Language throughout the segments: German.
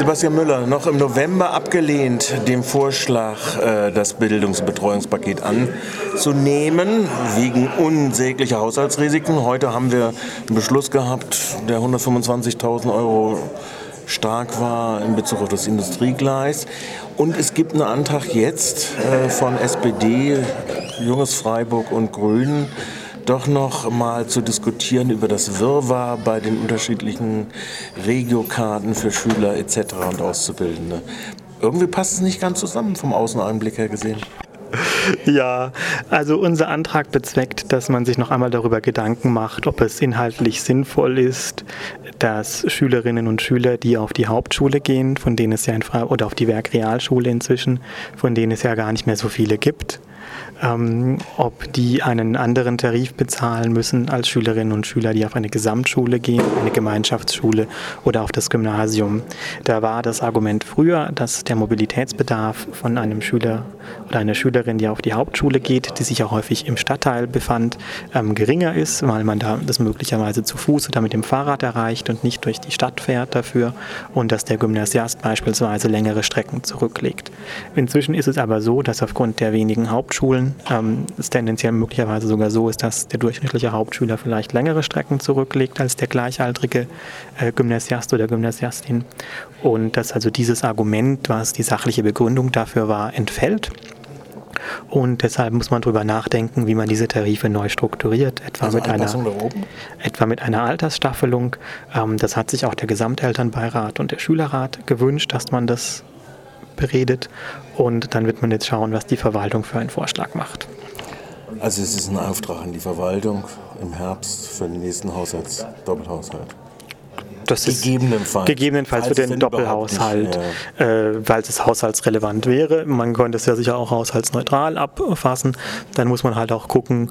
Sebastian Müller, noch im November abgelehnt, dem Vorschlag, äh, das Bildungsbetreuungspaket anzunehmen, wegen unsäglicher Haushaltsrisiken. Heute haben wir einen Beschluss gehabt, der 125.000 Euro stark war in Bezug auf das Industriegleis. Und es gibt einen Antrag jetzt äh, von SPD, Junges Freiburg und Grünen, doch noch mal zu diskutieren über das Wirrwarr bei den unterschiedlichen Regiokarten für Schüler etc. und Auszubildende. Irgendwie passt es nicht ganz zusammen vom Außeneinblick her gesehen. Ja, also unser Antrag bezweckt, dass man sich noch einmal darüber Gedanken macht, ob es inhaltlich sinnvoll ist, dass Schülerinnen und Schüler, die auf die Hauptschule gehen, von denen es ja in Freiburg, oder auf die Werkrealschule inzwischen, von denen es ja gar nicht mehr so viele gibt, ähm, ob die einen anderen Tarif bezahlen müssen als Schülerinnen und Schüler, die auf eine Gesamtschule gehen, eine Gemeinschaftsschule oder auf das Gymnasium. Da war das Argument früher, dass der Mobilitätsbedarf von einem Schüler oder einer Schülerin, die auf die Hauptschule geht, die sich ja häufig im Stadtteil befand, ähm, geringer ist, weil man da das möglicherweise zu Fuß oder mit dem Fahrrad erreicht und nicht durch die Stadt fährt dafür und dass der Gymnasiast beispielsweise längere Strecken zurücklegt. Inzwischen ist es aber so, dass aufgrund der wenigen Hauptschulen ähm, es tendenziell möglicherweise sogar so ist, dass der durchschnittliche Hauptschüler vielleicht längere Strecken zurücklegt als der gleichaltrige äh, Gymnasiast oder Gymnasiastin. Und dass also dieses Argument, was die sachliche Begründung dafür war, entfällt. Und deshalb muss man darüber nachdenken, wie man diese Tarife neu strukturiert, etwa, also mit, einer, etwa mit einer Altersstaffelung. Ähm, das hat sich auch der Gesamtelternbeirat und der Schülerrat gewünscht, dass man das beredet. Und dann wird man jetzt schauen, was die Verwaltung für einen Vorschlag macht. Also es ist ein Auftrag an die Verwaltung im Herbst für den nächsten Haushalts, Doppelhaushalt. Das gegebenenfalls. Gegebenenfalls für den Doppelhaushalt, äh, weil es haushaltsrelevant wäre. Man könnte es ja sicher auch haushaltsneutral abfassen. Dann muss man halt auch gucken,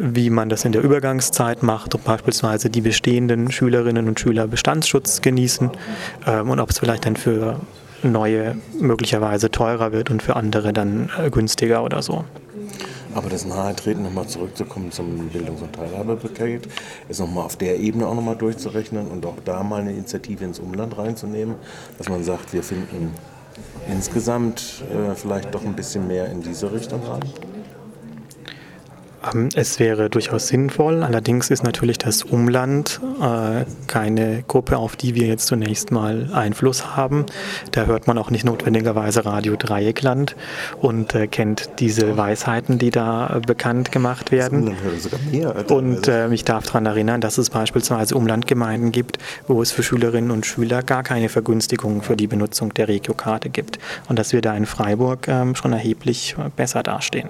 wie man das in der Übergangszeit macht, ob beispielsweise die bestehenden Schülerinnen und Schüler Bestandsschutz genießen ähm, und ob es vielleicht dann für neue möglicherweise teurer wird und für andere dann äh, günstiger oder so. Aber das Nahetreten, nochmal zurückzukommen zum Bildungs- und Teilhabepaket, ist nochmal auf der Ebene auch nochmal durchzurechnen und auch da mal eine Initiative ins Umland reinzunehmen, dass man sagt, wir finden insgesamt äh, vielleicht doch ein bisschen mehr in diese Richtung rein. Ähm, es wäre durchaus sinnvoll, allerdings ist natürlich das Umland äh, keine Gruppe, auf die wir jetzt zunächst mal Einfluss haben. Da hört man auch nicht notwendigerweise Radio Dreieckland und äh, kennt diese Weisheiten, die da äh, bekannt gemacht werden. Und äh, ich darf daran erinnern, dass es beispielsweise Umlandgemeinden gibt, wo es für Schülerinnen und Schüler gar keine Vergünstigung für die Benutzung der Regiokarte gibt und dass wir da in Freiburg ähm, schon erheblich besser dastehen.